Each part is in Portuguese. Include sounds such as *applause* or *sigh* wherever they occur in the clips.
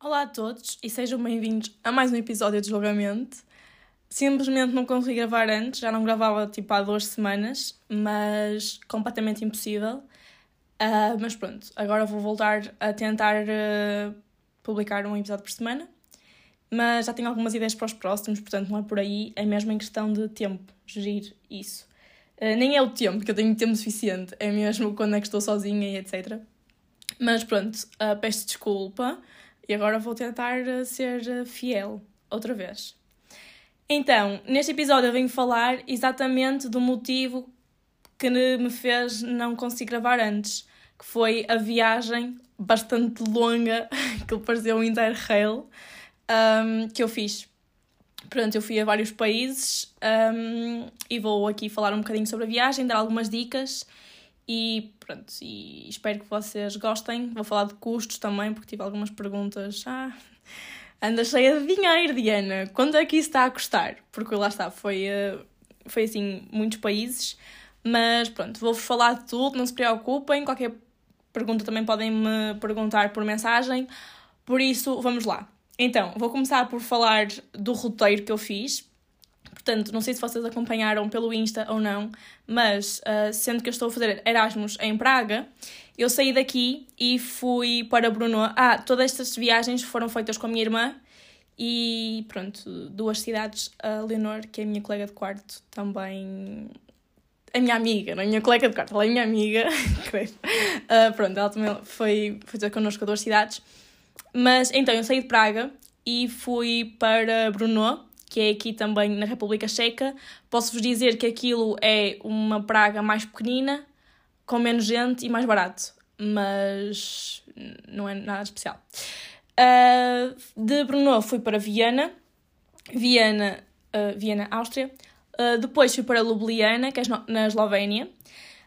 Olá a todos e sejam bem-vindos a mais um episódio de Julgamento. Simplesmente não consegui gravar antes, já não gravava tipo há duas semanas, mas completamente impossível. Uh, mas pronto, agora vou voltar a tentar uh, publicar um episódio por semana. Mas já tenho algumas ideias para os próximos, portanto não é por aí, é mesmo em questão de tempo, gerir isso. Uh, nem é o tempo, que eu tenho tempo suficiente, é mesmo quando é que estou sozinha e etc. Mas pronto, peço desculpa e agora vou tentar ser fiel outra vez. Então, neste episódio eu venho falar exatamente do motivo que me fez não conseguir gravar antes, que foi a viagem bastante longa, *laughs* que pareceu um interrail, um, que eu fiz. Pronto, eu fui a vários países um, e vou aqui falar um bocadinho sobre a viagem, dar algumas dicas e pronto, e espero que vocês gostem. Vou falar de custos também, porque tive algumas perguntas. Ah, anda cheia de dinheiro, Diana. Quanto é que isso está a custar? Porque lá está, foi, eh, foi assim, muitos países. Mas pronto, vou-vos falar de tudo, não se preocupem. Qualquer pergunta também podem me perguntar por mensagem. Por isso, vamos lá. Então, vou começar por falar do roteiro que eu fiz. Portanto, não sei se vocês acompanharam pelo Insta ou não, mas uh, sendo que eu estou a fazer Erasmus em Praga, eu saí daqui e fui para Brno. Ah, todas estas viagens foram feitas com a minha irmã e pronto, duas cidades. A Leonor, que é a minha colega de quarto, também. A minha amiga, não é a minha colega de quarto, ela é a minha amiga, *laughs* uh, pronto, ela também foi fazer connosco a duas cidades. Mas então, eu saí de Praga e fui para Brno, que é aqui também na República Checa. Posso-vos dizer que aquilo é uma Praga mais pequenina, com menos gente e mais barato, mas não é nada especial. Uh, de Brno fui para Viena, Viena, uh, Viena, Áustria. Uh, depois fui para Ljubljana, que é na Eslovénia.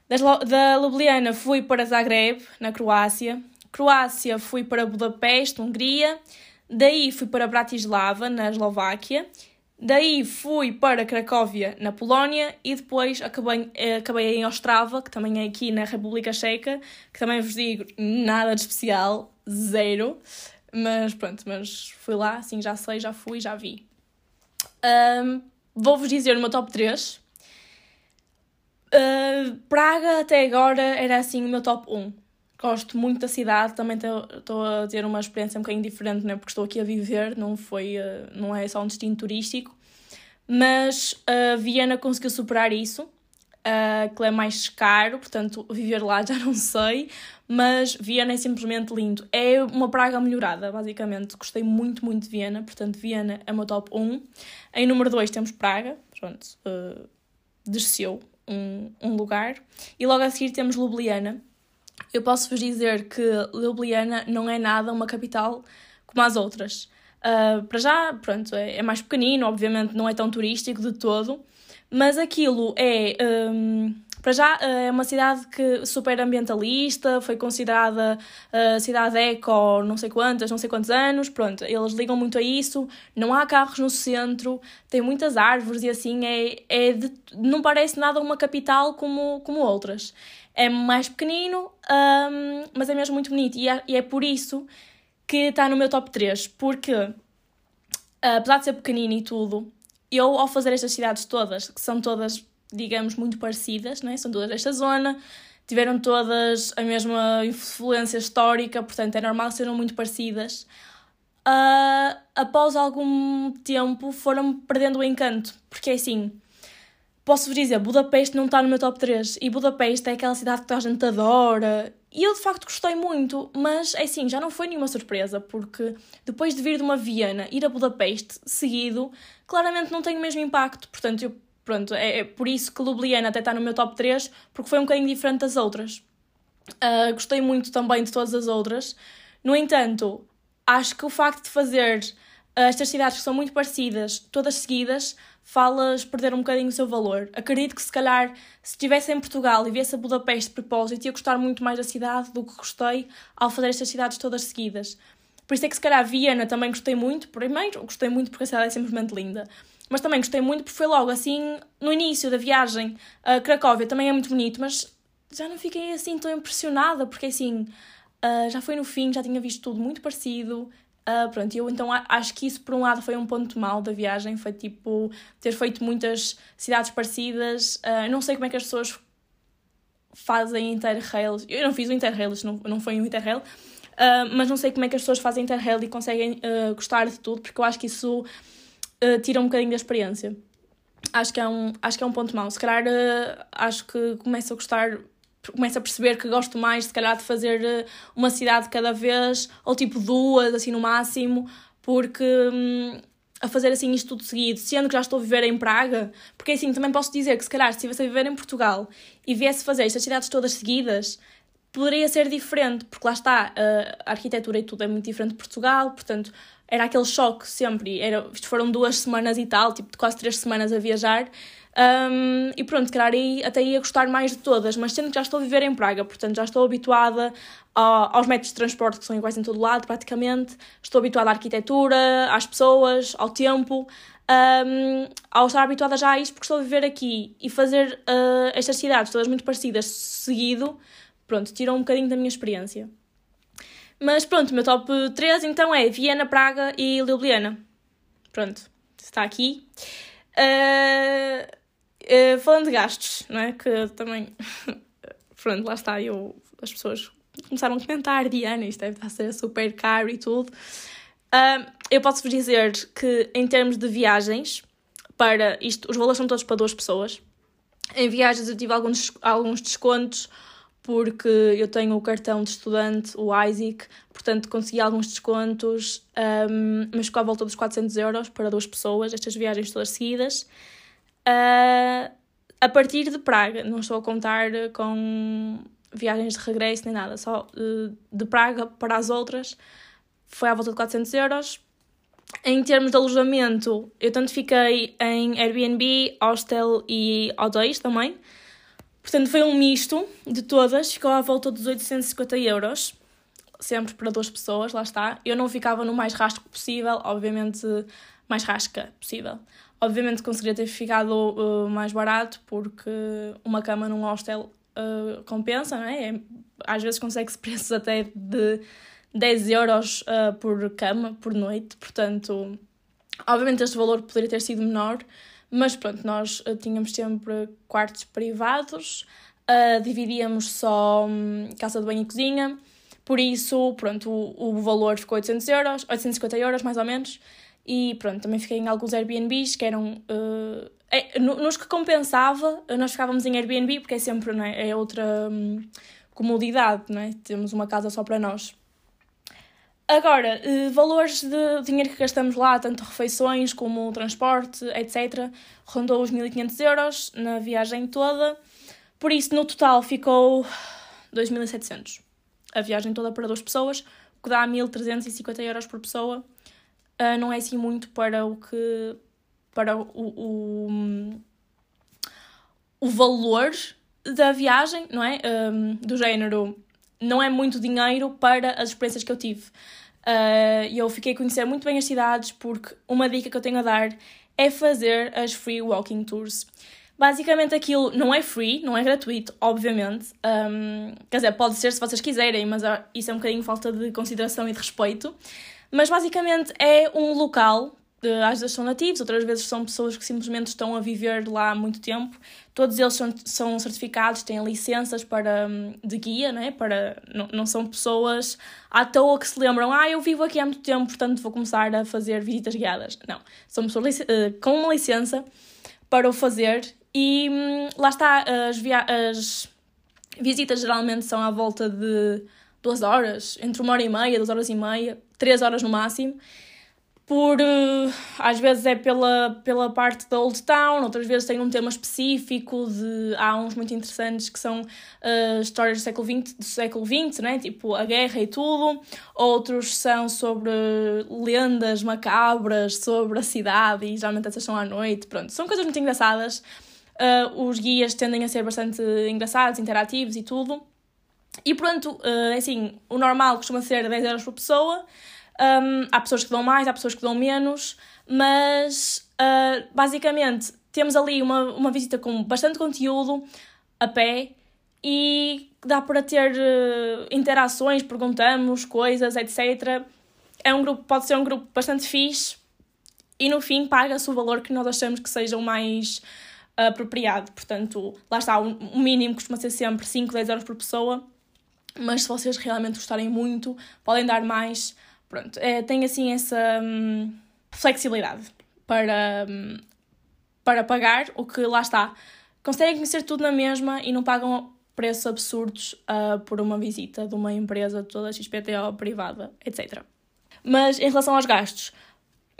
Da Ljubljana fui para Zagreb, na Croácia. Croácia fui para Budapeste, Hungria. Daí fui para Bratislava, na Eslováquia. Daí fui para Cracóvia, na Polónia, e depois acabei, eh, acabei em Ostrava, que também é aqui na República Checa, que também vos digo, nada de especial, zero. Mas pronto, mas fui lá, assim já sei, já fui, já vi. Um, Vou-vos dizer o meu top 3. Uh, Praga até agora era assim o meu top 1. Gosto muito da cidade, também estou a ter uma experiência um bocadinho diferente, né? porque estou aqui a viver, não, foi, uh, não é só um destino turístico. Mas uh, Viena conseguiu superar isso, uh, que é mais caro, portanto, viver lá *laughs* já não sei, mas Viena é simplesmente lindo. É uma praga melhorada, basicamente. Gostei muito, muito de Viena, portanto, Viena é o meu top 1. Em número 2 temos Praga, pronto, uh, desceu um, um lugar. E logo a seguir temos Ljubljana eu posso vos dizer que Ljubljana não é nada uma capital como as outras. Uh, para já, pronto, é, é, mais pequenino, obviamente não é tão turístico de todo, mas aquilo é. Um, para já é uma cidade que super ambientalista, foi considerada uh, cidade eco não sei quantas, não sei quantos anos, pronto, eles ligam muito a isso, não há carros no centro, tem muitas árvores e assim, é, é de, não parece nada uma capital como, como outras. É mais pequenino, um, mas é mesmo muito bonito. E é, e é por isso que está no meu top 3. Porque, apesar de ser pequenino e tudo, eu, ao fazer estas cidades todas, que são todas, digamos, muito parecidas, né? são todas desta zona, tiveram todas a mesma influência histórica, portanto é normal serem muito parecidas. Uh, após algum tempo foram perdendo o encanto, porque é assim, posso-vos dizer, Budapeste não está no meu top 3 e Budapeste é aquela cidade que toda a gente adora. E eu de facto gostei muito, mas é assim, já não foi nenhuma surpresa porque depois de vir de uma Viena ir a Budapeste seguido, claramente não tem o mesmo impacto, portanto eu, pronto, é, é por isso que Ljubljana até está no meu top 3 porque foi um bocadinho diferente das outras. Uh, gostei muito também de todas as outras, no entanto, acho que o facto de fazer estas cidades que são muito parecidas, todas seguidas, falas perder um bocadinho o seu valor. Acredito que se calhar se estivesse em Portugal e viesse a Budapeste de propósito ia gostar muito mais da cidade do que gostei ao fazer estas cidades todas seguidas. Por isso é que se calhar Viena também gostei muito. Primeiro, gostei muito porque a cidade é simplesmente linda. Mas também gostei muito porque foi logo assim no início da viagem. A Cracóvia também é muito bonito, mas já não fiquei assim tão impressionada porque assim uh, já foi no fim, já tinha visto tudo muito parecido. Uh, pronto, eu então acho que isso por um lado foi um ponto mau da viagem, foi tipo ter feito muitas cidades parecidas. Uh, não sei como é que as pessoas fazem interrails. Eu não fiz o interrail, não, não foi um interrail, uh, mas não sei como é que as pessoas fazem interrail e conseguem gostar de tudo, porque eu acho que isso tira um bocadinho da experiência. Acho que é um, acho que é um ponto mau. Se calhar acho que começo a gostar começo a perceber que gosto mais, se calhar, de fazer eh, uma cidade cada vez, ou tipo duas, assim no máximo, porque hum, a fazer assim isto tudo seguido, sendo que já estou a viver em Praga, porque assim também posso dizer que se calhar se estivesse a viver em Portugal e viesse fazer estas cidades todas seguidas, poderia ser diferente, porque lá está, a arquitetura e tudo é muito diferente de Portugal, portanto era aquele choque sempre, era, isto foram duas semanas e tal, tipo quase três semanas a viajar, um, e pronto, calhar aí até ia gostar mais de todas, mas sendo que já estou a viver em Praga, portanto já estou habituada aos métodos de transporte que são iguais em todo lado, praticamente, estou habituada à arquitetura, às pessoas, ao tempo. Um, ao estar habituada já a isto, porque estou a viver aqui e fazer uh, estas cidades todas muito parecidas seguido, pronto, tirou um bocadinho da minha experiência. Mas pronto, o meu top 3 então é Viena, Praga e Ljubljana. Pronto, está aqui. Uh, Uh, falando de gastos, não é? Que também. *laughs* Pronto, lá está, eu, as pessoas começaram a comentar, Diana, isto deve estar a ser super caro e tudo. Uh, eu posso vos dizer que, em termos de viagens, para isto, os valores são todos para duas pessoas. Em viagens eu tive alguns, alguns descontos porque eu tenho o cartão de estudante, o Isaac, portanto consegui alguns descontos, um, mas ficou à volta dos 400 euros para duas pessoas, estas viagens todas seguidas. Uh, a partir de Praga, não estou a contar com viagens de regresso nem nada, só uh, de Praga para as outras foi à volta de 400 euros. Em termos de alojamento, eu tanto fiquei em Airbnb, hostel e hotéis também. Portanto, foi um misto de todas, ficou à volta dos 850 euros, sempre para duas pessoas, lá está. Eu não ficava no mais rasco possível, obviamente mais rasca possível. Obviamente conseguiria ter ficado uh, mais barato, porque uma cama num hostel uh, compensa, não é? é às vezes consegue-se *laughs* preços até de 10 euros uh, por cama, por noite, portanto, obviamente este valor poderia ter sido menor, mas pronto, nós uh, tínhamos sempre quartos privados, uh, dividíamos só um, casa de banho e cozinha, por isso, pronto, o, o valor ficou 800 euros, 850 euros mais ou menos, e pronto, também fiquei em alguns Airbnbs que eram. Uh, é, nos que compensava, nós ficávamos em Airbnb porque é sempre não é, é outra um, comodidade, não é? Temos uma casa só para nós. Agora, uh, valores de dinheiro que gastamos lá, tanto refeições como transporte, etc., rondou os 1500 euros na viagem toda. Por isso, no total, ficou 2700. A viagem toda para duas pessoas, o que dá 1350 euros por pessoa uh, não é assim muito para o que. para o, o, o valor da viagem, não é? Um, do género, não é muito dinheiro para as experiências que eu tive. Uh, eu fiquei a conhecer muito bem as cidades porque uma dica que eu tenho a dar é fazer as free walking tours. Basicamente aquilo não é free, não é gratuito, obviamente. Um, quer dizer, pode ser se vocês quiserem, mas isso é um bocadinho falta de consideração e de respeito. Mas basicamente é um local, às vezes são nativos, outras vezes são pessoas que simplesmente estão a viver lá há muito tempo. Todos eles são, são certificados, têm licenças para, hum, de guia, né? para, não, não são pessoas à toa que se lembram, ah, eu vivo aqui há muito tempo, portanto vou começar a fazer visitas guiadas. Não, são pessoas uh, com uma licença para o fazer e hum, lá está, as, via as visitas geralmente são à volta de duas horas, entre uma hora e meia, duas horas e meia, três horas no máximo. Por, uh, às vezes é pela, pela parte da Old Town, outras vezes tem um tema específico de há uns muito interessantes que são uh, histórias do século XX, do século XX, né? tipo a guerra e tudo. Outros são sobre lendas macabras sobre a cidade e geralmente essas são à noite. Pronto, são coisas muito engraçadas. Uh, os guias tendem a ser bastante engraçados, interativos e tudo. E pronto, uh, assim, o normal costuma ser 10 euros por pessoa. Um, há pessoas que dão mais, há pessoas que dão menos, mas uh, basicamente temos ali uma, uma visita com bastante conteúdo a pé e dá para ter uh, interações, perguntamos coisas, etc. é um grupo, pode ser um grupo bastante fixe e no fim paga-se o valor que nós achamos que seja o mais apropriado. Portanto, lá está, o mínimo costuma ser sempre 5, 10 euros por pessoa, mas se vocês realmente gostarem muito, podem dar mais. Pronto, é, tem assim essa hum, flexibilidade para, hum, para pagar o que lá está. Conseguem conhecer tudo na mesma e não pagam preços absurdos uh, por uma visita de uma empresa toda XPTO privada, etc. Mas em relação aos gastos,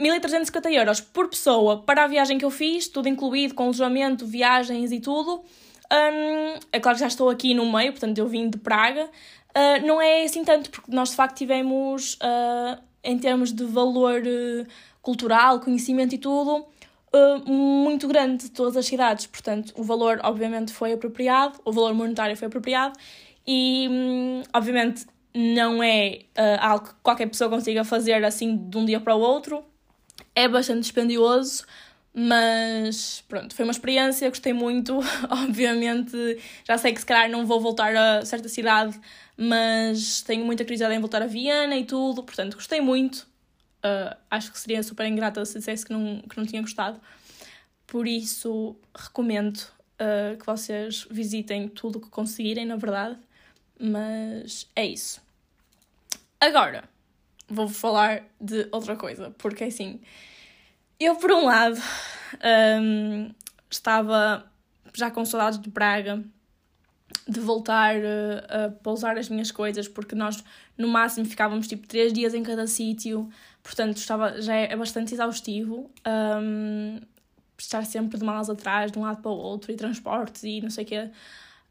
1.350 euros por pessoa para a viagem que eu fiz, tudo incluído, com alojamento, viagens e tudo. Um, é claro que já estou aqui no meio, portanto eu vim de Praga. Uh, não é assim tanto, porque nós de facto tivemos, uh, em termos de valor uh, cultural, conhecimento e tudo, muito grande de todas as cidades. Portanto, o valor obviamente foi apropriado, o valor monetário foi apropriado e um, obviamente não é algo que qualquer pessoa consiga fazer assim de um dia para o outro é bastante dispendioso, mas pronto, foi uma experiência, gostei muito. *laughs* Obviamente, já sei que se calhar não vou voltar a certa cidade, mas tenho muita curiosidade em voltar a Viena e tudo, portanto, gostei muito. Uh, acho que seria super ingrata se dissesse que não, que não tinha gostado. Por isso, recomendo uh, que vocês visitem tudo o que conseguirem, na verdade. Mas é isso. Agora, vou falar de outra coisa, porque assim, eu por um lado um, estava já com saudades de Praga, de voltar uh, a pousar as minhas coisas, porque nós no máximo ficávamos tipo três dias em cada sítio, portanto estava, já é, é bastante exaustivo. Um, estar sempre de malas atrás, de um lado para o outro, e transportes e não sei o quê,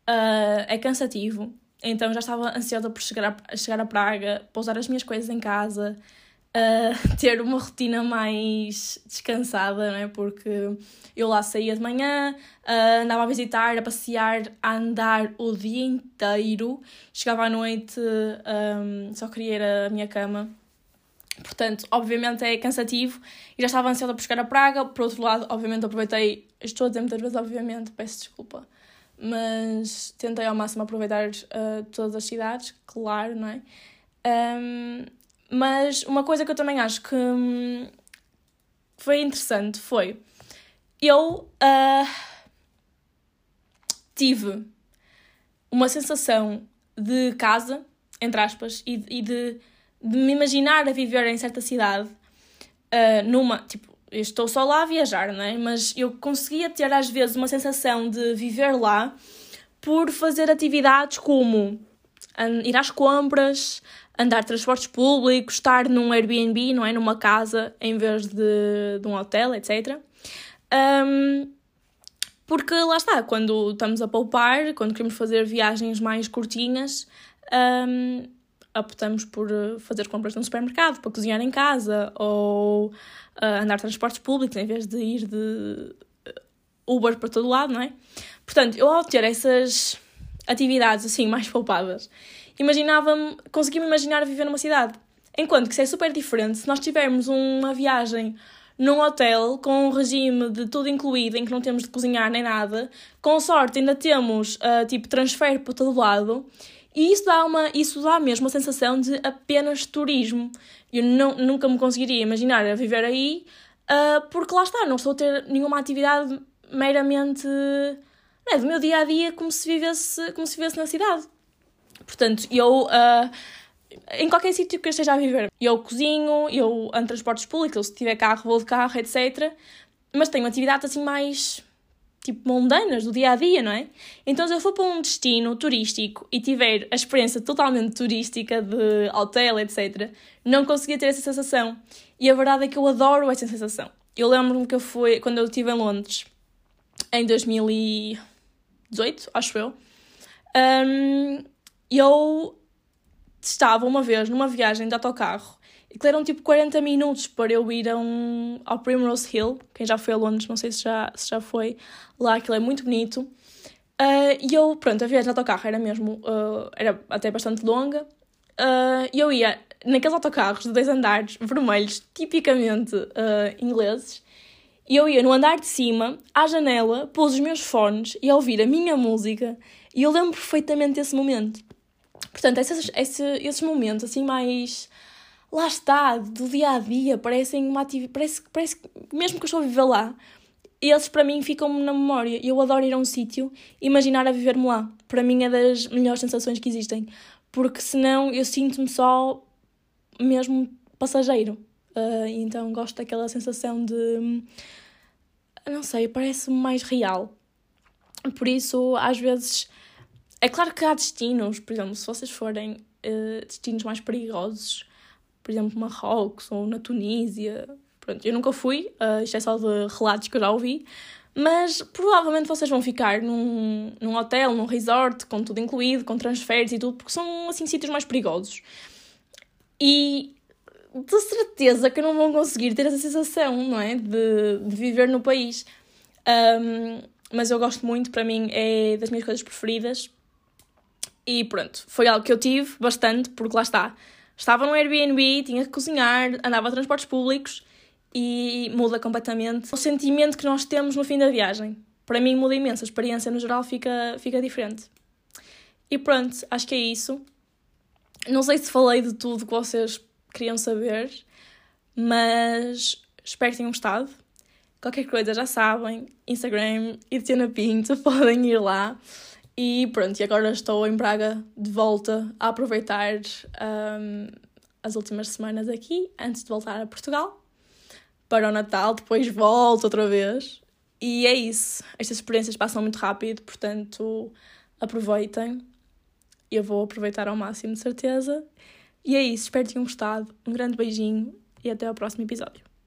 uh, é cansativo. Então já estava ansiosa por chegar a, chegar a Praga, pousar as minhas coisas em casa, uh, ter uma rotina mais descansada, não é? Porque eu lá saía de manhã, uh, andava a visitar, a passear, a andar o dia inteiro, chegava à noite, um, só queria ir à minha cama. Portanto, obviamente é cansativo e já estava ansiosa por chegar a Praga. Por outro lado, obviamente aproveitei, estou a dizer muitas vezes, obviamente, peço desculpa mas tentei ao máximo aproveitar uh, todas as cidades, claro, não é? Um, mas uma coisa que eu também acho que hum, foi interessante foi eu uh, tive uma sensação de casa, entre aspas, e, e de, de me imaginar a viver em certa cidade, uh, numa, tipo, eu estou só lá a viajar, não é? Mas eu conseguia ter às vezes uma sensação de viver lá por fazer atividades como ir às compras, andar transportes públicos, estar num Airbnb, não é? Numa casa em vez de, de um hotel, etc. Um, porque lá está, quando estamos a poupar, quando queremos fazer viagens mais curtinhas, um, optamos por fazer compras num supermercado, para cozinhar em casa ou uh, andar transportes públicos em vez de ir de Uber para todo lado, não é? Portanto, eu ao ter essas atividades assim mais poupadas, imaginava-me, conseguia-me imaginar viver numa cidade. Enquanto que isso é super diferente se nós tivermos uma viagem num hotel com um regime de tudo incluído, em que não temos de cozinhar nem nada, com sorte ainda temos uh, tipo transfer para todo lado, e isso dá, uma, isso dá mesmo a sensação de apenas turismo. Eu não, nunca me conseguiria imaginar a viver aí, uh, porque lá está, não estou a ter nenhuma atividade meramente é, do meu dia a dia como se vivesse, como se vivesse na cidade. Portanto, eu. Uh, em qualquer sítio que eu esteja a viver, eu cozinho, eu ando transportes públicos, se tiver carro, vou de carro, etc. Mas tenho atividades assim mais tipo mundanas do dia a dia, não é? Então, se eu for para um destino turístico e tiver a experiência totalmente turística de hotel, etc., não conseguia ter essa sensação. E a verdade é que eu adoro essa sensação. Eu lembro-me que eu fui, quando eu estive em Londres, em 2018, acho eu, um, eu estava uma vez numa viagem de autocarro e que eram tipo 40 minutos para eu ir um, ao Primrose Hill. Quem já foi a Londres, não sei se já, se já foi lá, aquilo é muito bonito. Uh, e eu, pronto, a viagem de autocarro era mesmo, uh, era até bastante longa. Uh, e eu ia naqueles autocarros de dois andares vermelhos, tipicamente ingleses, e eu ia no andar de cima, à janela, pôs os meus fones e a ouvir a minha música. E eu lembro perfeitamente desse momento. Portanto, esses, esses, esses momentos assim mais lá está, do dia a dia, parecem uma atividade. Parece, parece mesmo que eu estou a viver lá, eles para mim ficam-me na memória. Eu adoro ir a um sítio e imaginar a viver-me lá. Para mim é das melhores sensações que existem. Porque senão eu sinto-me só mesmo passageiro. Uh, então gosto daquela sensação de. Não sei, parece-me mais real. Por isso, às vezes. É claro que há destinos, por exemplo, se vocês forem uh, destinos mais perigosos, por exemplo, Marrocos ou na Tunísia. Pronto, eu nunca fui, uh, isto é só de relatos que eu já ouvi, mas provavelmente vocês vão ficar num, num hotel, num resort, com tudo incluído, com transferes e tudo, porque são assim sítios mais perigosos. E de certeza que não vão conseguir ter essa sensação, não é? De, de viver no país. Um, mas eu gosto muito, para mim é das minhas coisas preferidas. E pronto, foi algo que eu tive bastante, porque lá está. Estava no Airbnb, tinha que cozinhar, andava a transportes públicos e muda completamente o sentimento que nós temos no fim da viagem. Para mim muda imenso, a experiência no geral fica, fica diferente. E pronto, acho que é isso. Não sei se falei de tudo que vocês queriam saber, mas espero que tenham gostado. Qualquer coisa já sabem, Instagram e Tiana Pinto, *laughs* podem ir lá. E pronto, e agora estou em Braga de volta a aproveitar um, as últimas semanas aqui, antes de voltar a Portugal para o Natal, depois volto outra vez. E é isso. Estas experiências passam muito rápido, portanto aproveitem. Eu vou aproveitar ao máximo, de certeza. E é isso. Espero que tenham gostado. Um grande beijinho e até ao próximo episódio.